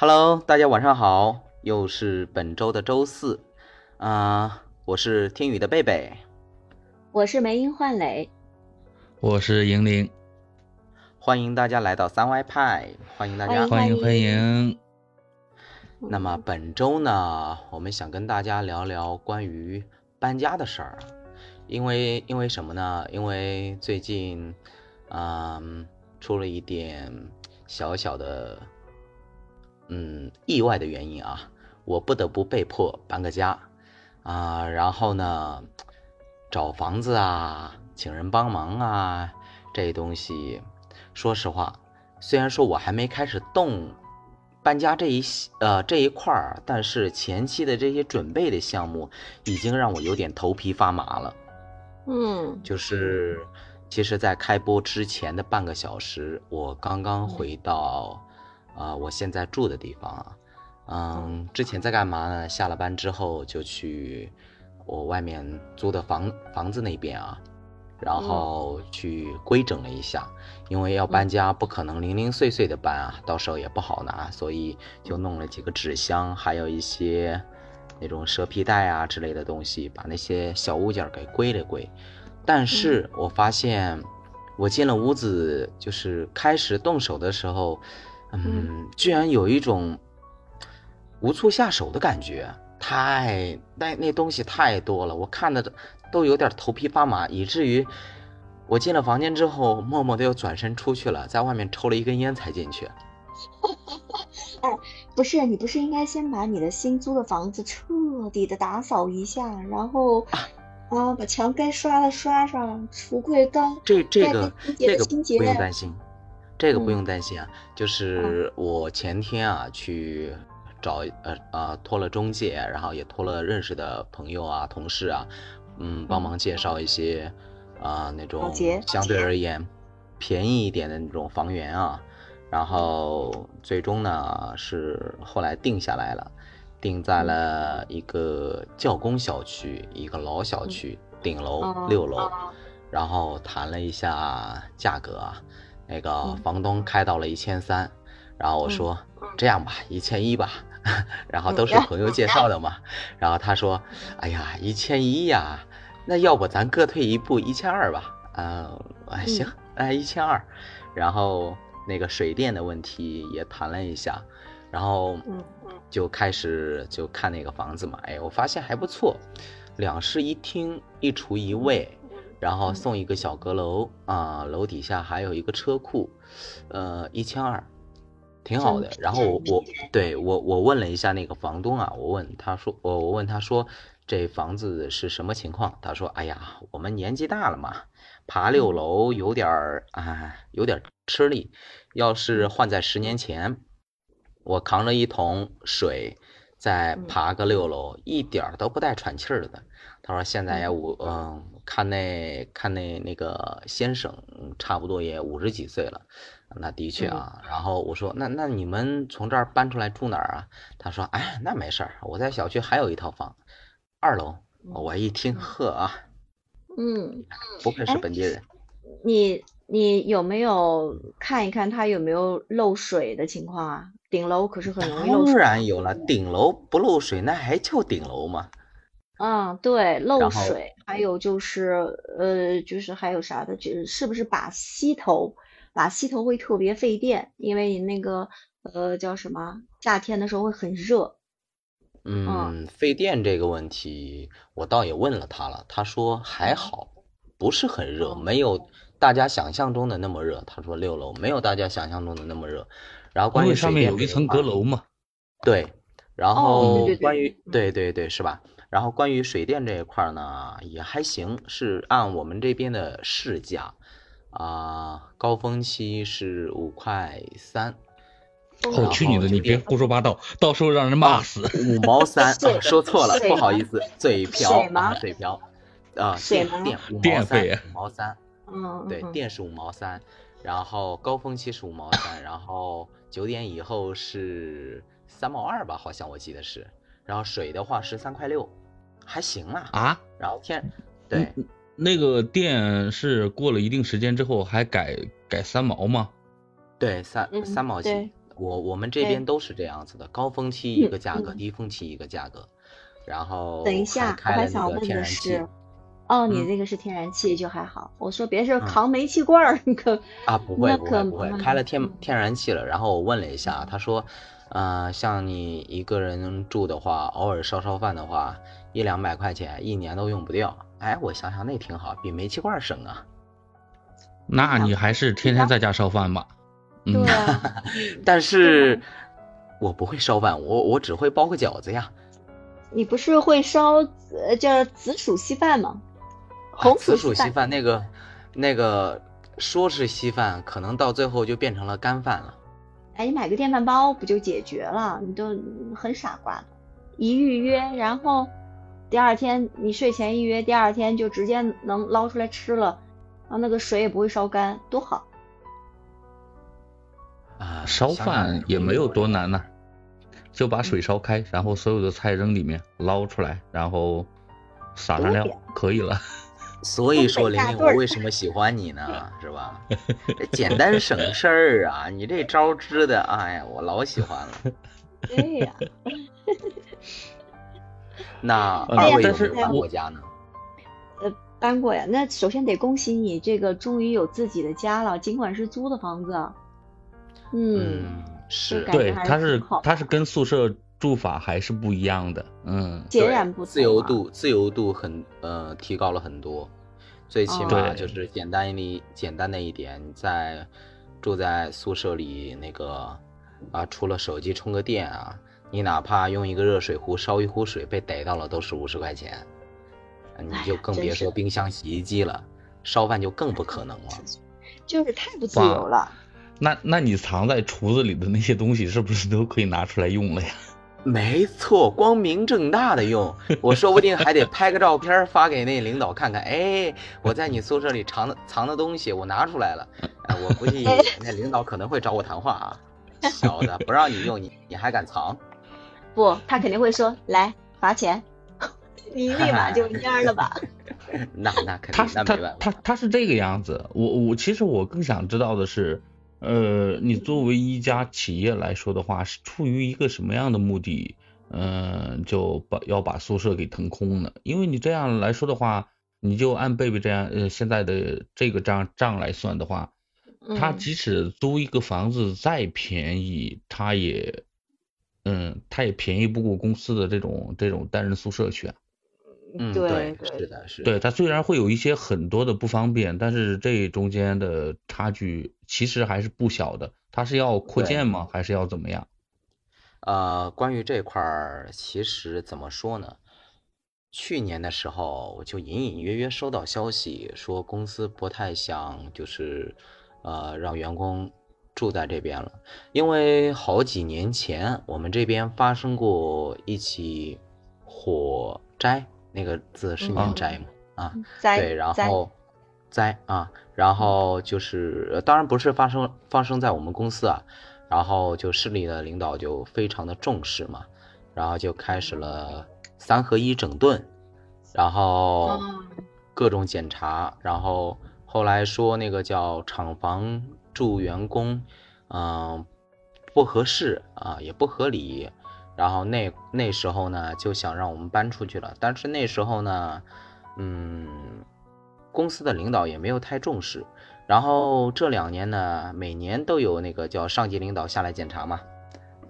Hello，大家晚上好，又是本周的周四，啊、我是听雨的贝贝，我是梅英焕磊，我是莹玲，欢迎大家来到三歪派，欢迎大家。欢迎欢迎。那么本周呢，我们想跟大家聊聊关于搬家的事儿，因为因为什么呢？因为最近，嗯，出了一点小小的，嗯，意外的原因啊，我不得不被迫搬个家，啊，然后呢，找房子啊，请人帮忙啊，这东西，说实话，虽然说我还没开始动。搬家这一呃这一块儿，但是前期的这些准备的项目已经让我有点头皮发麻了。嗯，就是其实，在开播之前的半个小时，我刚刚回到啊、呃我现在住的地方啊。嗯，之前在干嘛呢？下了班之后就去我外面租的房房子那边啊，然后去规整了一下。因为要搬家，不可能零零碎碎的搬啊，到时候也不好拿，所以就弄了几个纸箱，还有一些那种蛇皮袋啊之类的东西，把那些小物件给归了归。但是我发现，我进了屋子，就是开始动手的时候，嗯，居然有一种无处下手的感觉，太那那东西太多了，我看的都有点头皮发麻，以至于。我进了房间之后，默默的又转身出去了，在外面抽了一根烟才进去。哎，不是，你不是应该先把你的新租的房子彻底的打扫一下，然后啊，把墙该刷的刷上，橱柜刚这这个该清洁这个的清洁不用担心，这个不嗯用担心啊。就是我前天啊去找呃啊托了中介，然后也托了认识的朋友啊、同事啊，嗯，帮忙介绍一些啊、那种相对而言便宜一点的那种房源啊。然后最终呢是后来定下来了，定在了一个教工小区，一个老小区，顶楼哦六楼。哦然后谈了一下价格啊，那个嗯。房东开到了一千三，然后我说、这样吧，一千一吧，然后都是朋友介绍的嘛，然后他说，哎呀，一千一呀，那要不咱各退一步，一千二吧，呃，哎行，哎一千二，然后那个水电的问题也谈了一下，然后嗯嗯。就开始就看那个房子嘛，哎，我发现还不错，两室一厅，一厨一卫。然后送一个小阁楼啊，楼底下还有一个车库，呃，一千二，挺好的。然后我我对我我问了一下那个房东啊，我问他说，我我问他说这房子是什么情况？他说，哎呀，我们年纪大了嘛，爬六楼有点儿啊，有点吃力。要是换在十年前，我扛着一桶水再爬个六楼，一点儿都不带喘气儿的。他说现在也五嗯，看那看那那个先生，差不多也五十几岁了，那的确啊。然后我说那那你们从这儿搬出来住哪儿啊？他说哎那没事儿，我在小区还有一套房，二楼。我一听呵啊，嗯，不愧是本地人。你你有没有看一看他有没有漏水的情况啊？顶楼可是很容易漏当。然有了，顶楼不漏水那还叫顶楼吗？嗯，对，漏水，还有就是呃，就是还有啥的，就是是不是把吸头，把吸头会特别费电，因为你那个呃叫什么，夏天的时候会很热。嗯，费电这个问题，我倒也问了他了，他说还好，不是很热，没有大家想象中的那么热。他说六楼没有大家想象中的那么热。然后关于上面有一层阁楼嘛。对，然哦后对对对关于嗯对对对是吧？然后关于水电这一块儿呢，也还行，是按我们这边的市价，啊、高峰期是五块三，哦，去你的！你别胡说八道，到时候让人骂死。五毛三 啊，说错了，不好意思，嘴瓢啊，嘴瓢，啊，电电五毛三，五毛三，嗯，对，嗯电是五毛三，然后高峰期是五毛三，然后九点以后是三毛二吧，好像我记得是，然后水的话是三块六，还行啊，啊？然后天，对，嗯，那个电是过了一定时间之后还改改三毛吗？对，三嗯三毛几对，我我们这边都是这样子的，高峰期一嗯个价格，嗯低峰期一个价格，然后等一下，我开了那个还想问天然气的是，，哦，你嗯这个是天然气就还好。我说别是嗯扛煤气罐儿，可啊，不会那可不会不会，开了天嗯天然气了。然后我问了一下，他说，呃，像你一个人住的话，偶尔烧烧饭的话，一两百块钱一年都用不掉。哎，我想想那挺好，比煤气罐儿省啊。那你还是天天在家烧饭吧。嗯对啊，但是我不会烧饭，我我只会包个饺子呀。你不是会烧呃叫紫薯稀饭吗？红啊紫薯稀饭。那个那个说是稀饭，可能到最后就变成了干饭了。哎，你买个电饭煲不就解决了？你都很傻瓜的，一预约，然后第二天你睡前预约，第二天就直接能捞出来吃了，然后那个水也不会烧干，多好。啊，烧饭也没有多难呐、就把水烧开，然后所有的菜扔里面，捞出来，然后撒上料，可以了。所以说，玲玲，我为什么喜欢你呢？是吧？这简单省事儿啊！你这招支的，哎呀，我老喜欢了。对呀、那呃二位是有没有搬我过家呢？呃，搬过呀。那首先得恭喜你，这个终于有自己的家了，尽管是租的房子。嗯，嗯，是对，他是它是挺好它是跟宿舍住法还是不一样的。嗯，截然不同、啊。自由度，自由度很呃提高了很多。最起哦码就是简单一简单的一点，你在住在宿舍里那个啊，除了手机充个电啊，你哪怕用一个热水壶烧一壶水，被逮到了都是五十块钱，啊你哎就更别说冰箱、洗衣机了，烧饭就更不可能了。就是太不自由了。那那你藏在厨子里的那些东西，是不是都可以拿出来用了呀？没错，光明正大的用，我说不定还得拍个照片发给那领导看看。哎，我在你宿舍里藏的藏的东西我拿出来了。哎，我估计那领导可能会找我谈话啊。小的，不让你用，你你还敢藏？不，他肯定会说来罚钱，你立马就蔫了吧？那那肯定，他是他那没办法。他他是这个样子。我我其实我更想知道的是，呃，你作为一家企业来说的话，是出于一个什么样的目的？嗯、就把要把宿舍给腾空呢？因为你这样来说的话，你就按贝贝这样呃现在的这个账账来算的话，他嗯即使租一个房子再便宜，他也嗯，他也便宜不过公司的这种这种单人宿舍去啊。嗯，对是的，是的。对，它虽然会有一些很多的不方便，但是这中间的差距其实还是不小的。它是要扩建吗？还是要怎么样？呃，关于这块儿，其实怎么说呢？去年的时候，我就隐隐约约收到消息，说公司不太想就是，呃，让员工住在这边了，因为好几年前我们这边发生过一起火灾，那个字是念嗯灾吗？啊，灾对，然后灾啊，然后就是，呃当然不是发生发生在我们公司啊，然后就市里的领导就非常的重视嘛，然后就开始了三合一整顿，然后哦各种检查，然后后来说那个叫厂房住员工，嗯、不合适啊，也不合理。然后那那时候呢，就想让我们搬出去了，但是那时候呢，嗯，公司的领导也没有太重视。然后这两年呢，每年都有那个叫上级领导下来检查嘛，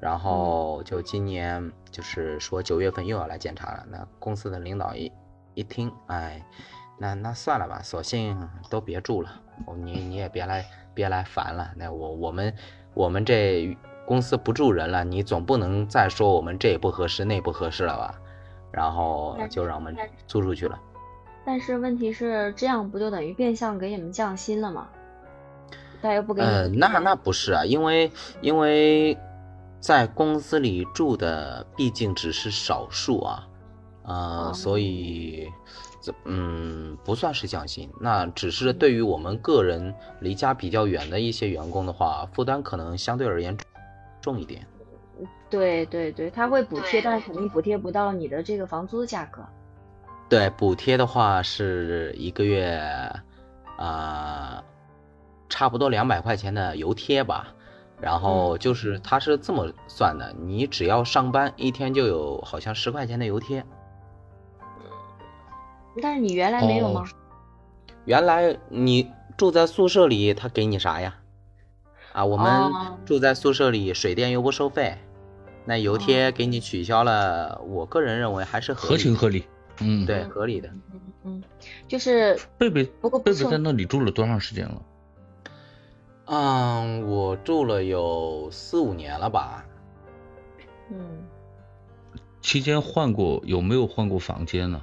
然后就今年就是说九月份又要来检查了。那公司的领导一一听，哎，那那算了吧，索性都别住了，你你也别来别来烦了。那我我们我们这公司不住人了，你总不能再说我们这也不合适那不合适了吧？然后就让我们租出去了。但是问题是，这样不就等于变相给你们降薪了吗？他又不给你呃，那那不是啊，因为因为在公司里住的毕竟只是少数啊，呃，哦所以这嗯不算是降薪，那只是对于我们个人离家比较远的一些员工的话，负担可能相对而言重一点。对对对，他会补贴，但是肯定补贴不到你的这个房租价格。对，补贴的话是一个月，啊、差不多两百块钱的油贴吧，然后就是他是这么算的，你只要上班一天就有好像十块钱的油贴。但是你原来没有吗？原来你住在宿舍里，他给你啥呀？啊，我们住在宿舍里，水电又不收费，那油贴给你取消了，我个人认为还是合情合理。嗯，对，合理的。嗯嗯，就是贝贝，不过贝贝在那里住了多长时间了？嗯，我住了有四五年了吧。嗯。期间换过有没有换过房间呢？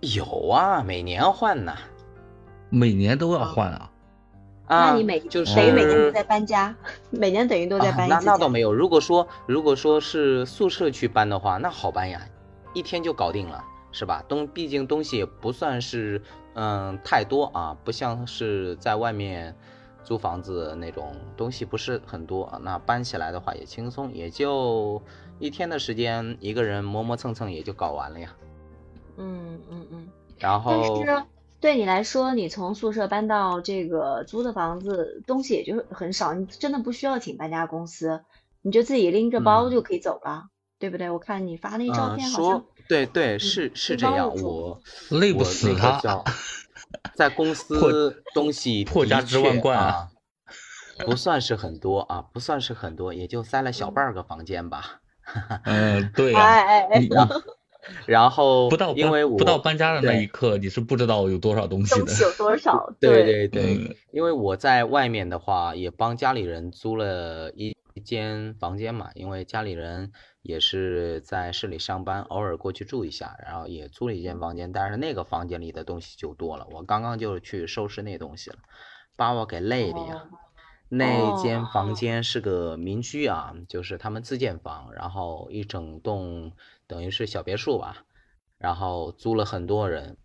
有啊，每年换呢。每年都要换啊？啊，那你每就是等于每年都在搬家，每年等于都在搬那那倒没有，如果说如果说是宿舍去搬的话，那好搬呀，一天就搞定了，是吧？东毕竟东西也不算是嗯太多啊，不像是在外面租房子那种东西不是很多，那搬起来的话也轻松，也就一天的时间，一个人磨磨蹭蹭也就搞完了呀。嗯嗯嗯，然后但是对你来说，你从宿舍搬到这个租的房子，东西也就很少，你真的不需要请搬家公司，你就自己拎着包就可以走了，对不对？我看你发那照片，好像对对是是这样，我累不死他，在公司东西破家值万贯啊，不算是很多啊，不算是很多，也就塞了小半个房间吧。嗯，对呀。哎哎哎。然后不到因为不到搬家的那一刻，你是不知道有多少东西的。东西有多少？对对对，因为我在外面的话，也帮家里人租了一一间房间嘛，因为家里人也是在市里上班，偶尔过去住一下，然后也租了一间房间。但是那个房间里的东西就多了，我刚刚就去收拾那东西了，把我给累的呀。那间房间是个民居啊，就是他们自建房，然后一整栋。等于是小别墅吧，然后租了很多人，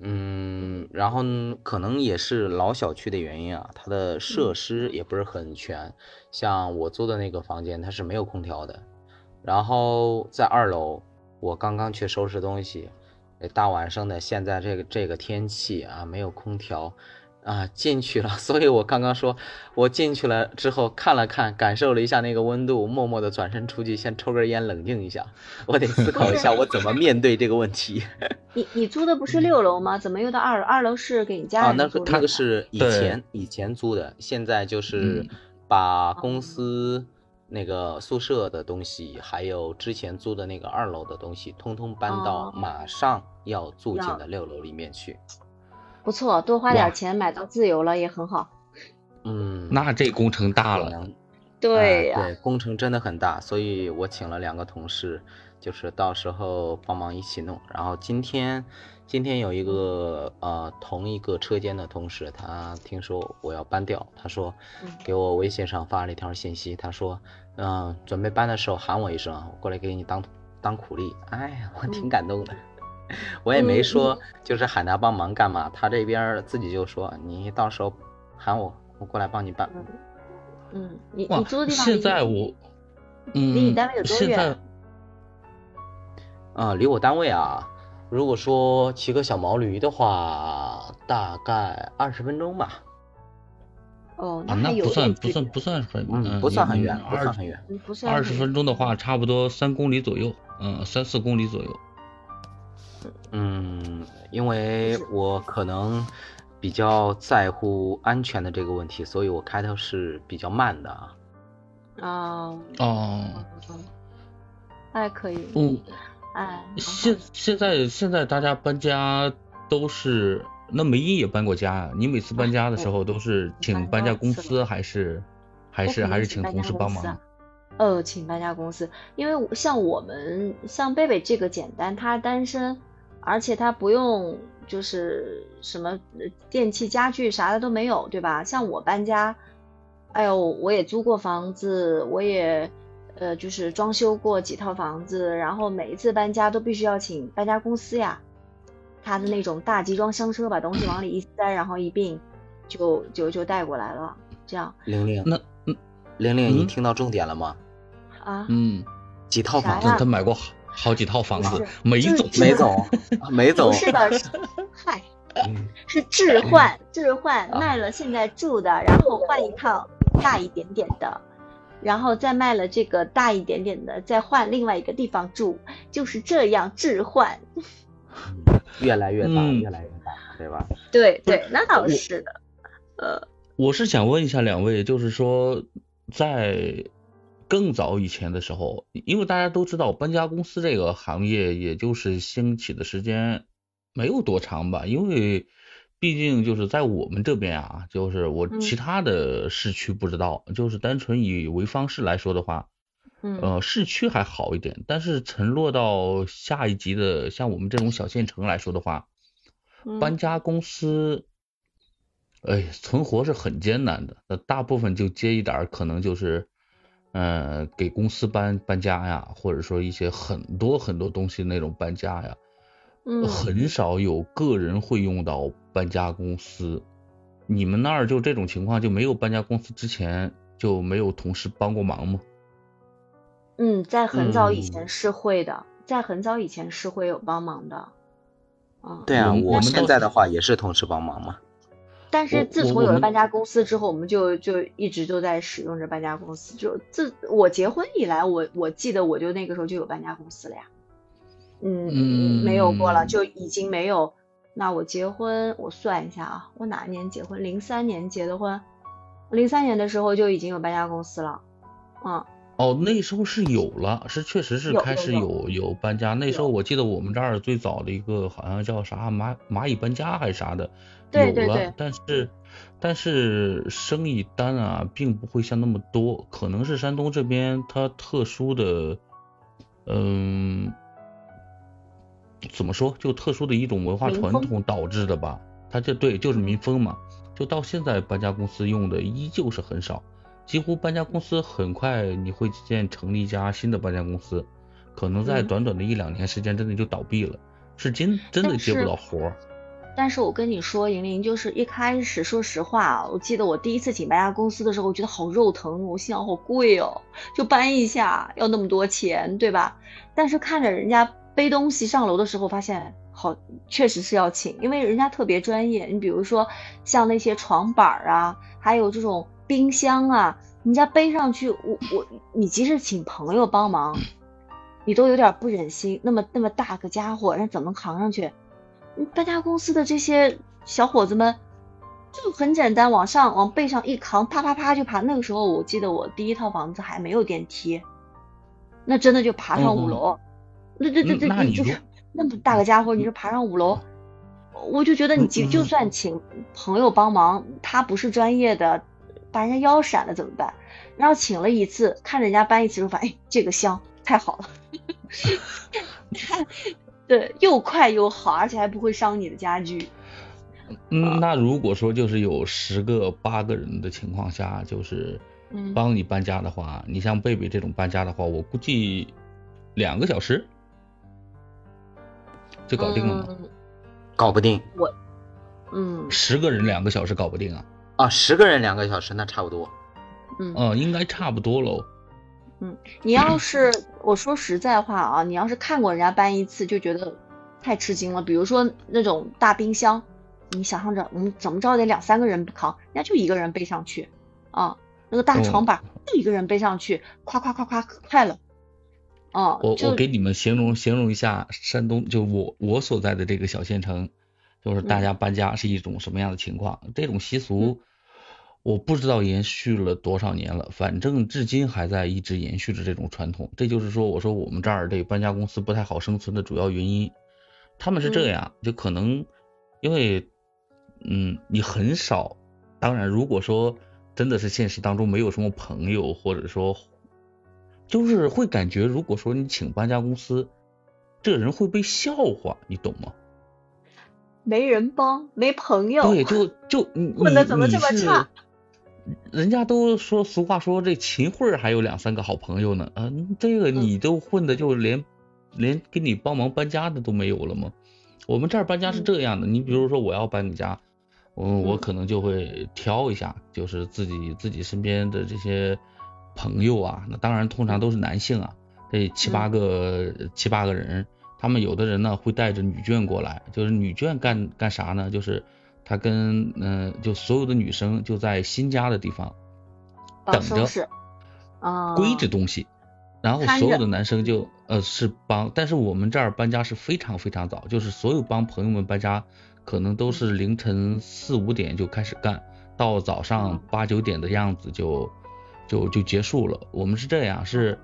嗯，然后可能也是老小区的原因啊，它的设施也不是很全。像我租的那个房间，它是没有空调的。然后在二楼，我刚刚去收拾东西，大晚上的，现在这个这个天气啊，没有空调。啊，进去了，所以我刚刚说，我进去了之后看了看，感受了一下那个温度，默默的转身出去，先抽根烟冷静一下。我得思考一下，我怎么面对这个问题。你你租的不是六楼吗？怎么又到二楼？二楼是给你家人租的？啊，那个是以前以前租的，现在就是把公司那个宿舍的东西，还有之前租的那个二楼的东西，通通搬到马上要住进的六楼里面去。不错，多花点钱买到自由了也很好。嗯，那这工程大了。对呀，对，工程真的很大，所以我请了两个同事，就是到时候帮忙一起弄。然后今天，今天有一个呃同一个车间的同事，他听说我要搬掉，他说给我微信上发了一条信息，他说嗯准备搬的时候喊我一声，我过来给你当当苦力。哎呀，我挺感动的。我也没说，就是喊他帮忙干嘛，他这边自己就说，你到时候喊我，我过来帮你办。嗯，你你租的地方现在我，嗯，离你单位有多远？啊，离我单位啊，如果说骑个小毛驴的话，大概二十分钟吧。哦，那不算不算不算很，嗯，不算很远，不算很远。二十分钟的话，差不多三公里左右，嗯，三四公里左右。嗯，因为我可能比较在乎安全的这个问题，所以我开的是比较慢的啊。哦哦，还可以。嗯，哎，现现在现在大家搬家都是，那梅姨也搬过家啊？你每次搬家的时候都是请搬家公司，还是还是还是请同事帮忙？呃，请搬家公司，因为像我们像贝贝这个简单，他单身。而且他不用就是什么电器家具啥的都没有，对吧？像我搬家，哎呦，我也租过房子，我也呃就是装修过几套房子，然后每一次搬家都必须要请搬家公司呀，他的那种大集装箱车把东西往里一塞，然后一并就就就带过来了，这样。玲玲，那玲玲，你听到重点了吗？啊？嗯，几套房子他买过。好几套房子，梅总，梅总，梅总，不是的，嗨，是置换，置换卖了现在住的，然后换一套大一点点的，然后再卖了这个大一点点的，再换另外一个地方住，就是这样置换。越来越大，嗯越来越大，对吧？对对，那倒是的。呃，我是想问一下两位，就是说在更早以前的时候，因为大家都知道搬家公司这个行业，也就是兴起的时间没有多长吧，因为毕竟就是在我们这边啊，就是我嗯其他的市区不知道，就是单纯以潍坊市来说的话，嗯呃，市区还好一点，但是沉落到下一级的像我们这种小县城来说的话，搬嗯家公司，哎，存活是很艰难的。那大部分就接一点儿，可能就是，呃，给公司搬搬家呀，或者说一些很多很多东西那种搬家呀，嗯很少有个人会用到搬家公司。你们那儿就这种情况，就没有搬家公司之前就没有同事帮过忙吗？嗯，在很早以嗯前是会的，在很早以前是会有帮忙的。啊，对啊，我们现在的话也是同事帮忙嘛。但是自从有了搬家公司之后，我们就就一直都在使用着搬家公司。就自我结婚以来，我我记得我就那个时候就有搬家公司了呀。嗯，没有过了，嗯就已经没有。那我结婚，我算一下啊，我哪年结婚？零三年结的婚，零三年的时候就已经有搬家公司了。嗯，哦，那时候是有了，是确实是开始有有搬家。那时候我记得我们这儿最早的一个好像叫啥蚂蚂蚁搬家还是啥的，对对对，但是但是生意单啊并不会像那么多，可能是山东这边它特殊的，嗯，怎么说就特殊的一种文化传统导致的吧。它这对就是民风嘛，就到现在搬家公司用的依旧是很少。几乎搬家公司很快你会见成立一家新的搬家公司，可能在嗯短短的一两年时间之内就倒闭了，是真真的接不到活儿。但是我跟你说，莹莹，就是一开始，说实话，我记得我第一次请搬家公司的时候，我觉得好肉疼，我心想好贵哦，就搬一下要那么多钱，对吧？但是看着人家背东西上楼的时候，发现好确实是要请，因为人家特别专业。你比如说像那些床板啊，还有这种冰箱啊，人家背上去，我我你即使请朋友帮忙，你都有点不忍心，那么那么大个家伙，人怎么扛上去？嗯搬家公司的这些小伙子们就很简单，往上往背上一扛，啪啪啪就爬。那个时候我记得我第一套房子还没有电梯，那真的就爬上五楼。那这这嗯这这这那你就那么大个家伙，你说爬上五楼，我就觉得你就算请朋友帮忙，他不是专业的，把人家腰闪了怎么办？然后请了一次，看人家搬一次，就发现哎，这个香太好了。对，又快又好，而且还不会伤你的家具。嗯，那如果说就是有十个八个人的情况下，就是嗯帮你搬家的话，你像贝贝这种搬家的话，我估计两个小时就搞定了吗。嗯搞不定我嗯十个人两个小时搞不定啊？啊，十个人两个小时那差不多。嗯嗯，应该差不多喽。嗯，你要是 我说实在话啊，你要是看过人家搬一次，就觉得太吃惊了。比如说那种大冰箱，你想象着我们怎么着得两三个人扛，人家就一个人背上去啊。那个大床板就一个人背上去，夸夸夸夸可快了。啊，我我给你们形容形容一下山东，就我我所在的这个小县城，就是大家搬家是一种什么样的情况？这种习俗我不知道延续了多少年了，反正至今还在一直延续着这种传统。这就是说，我说我们这儿这搬家公司不太好生存的主要原因，他们是这样，就可能因为嗯，你很少，当然如果说真的是现实当中没有什么朋友，或者说。就是会感觉，如果说你请搬家公司，这人会被笑话，你懂吗？没人帮，没朋友。对，就就你 混得怎么这么你是差人家都说俗话说这秦桧还有两三个好朋友呢，嗯、这个你都混的就连、连给你帮忙搬家的都没有了吗？我们这儿搬家是这样的，你比如说我要搬你家，我，我嗯可能就会挑一下，就是自己自己身边的这些朋友啊，那当然通常都是男性啊，这七八个、七八个人，他们有的人呢会带着女眷过来，就是女眷干干啥呢？就是他跟嗯、就所有的女生就在新家的地方，等着啊，归置东西，然后所有的男生就呃是帮，但是我们这儿搬家是非常非常早，就是所有帮朋友们搬家，可能都是凌晨四五点就开始干，到早上嗯八九点的样子就就就结束了。我们是这样，是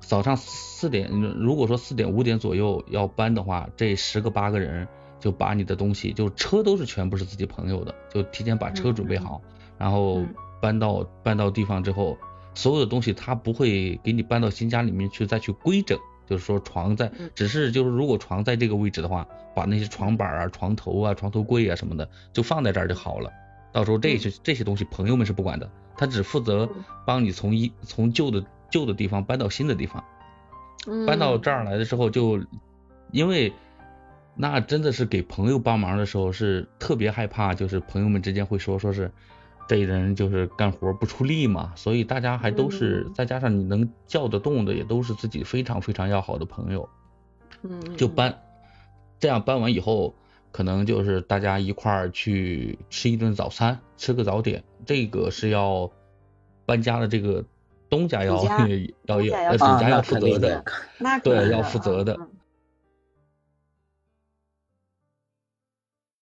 早上四点，如果说四点五点左右要搬的话，这十个八个人就把你的东西，就车都是全部是自己朋友的，就提前把车准备好，然后嗯。搬到搬到地方之后，所有的东西他不会给你搬到新家里面去再去规整，就是说床在嗯，只是就是如果床在这个位置的话，把那些床板啊、床头啊、床头柜啊什么的就放在这儿就好了。到时候这些这些东西朋友们是不管的，他只负责嗯。帮你从一从旧的旧的地方搬到新的地方。搬到这儿来的时候就，因为那真的是给朋友帮忙的时候是特别害怕，就是朋友们之间会说说是这人就是干活不出力嘛，所以大家还都是嗯再加上你能叫得动的也都是自己非常非常要好的朋友，嗯就搬，这样搬完以后。可能就是大家一块儿去吃一顿早餐，吃个早点，这个是要搬家的这个东家要家要 要东家要负责的对，要负责的嗯。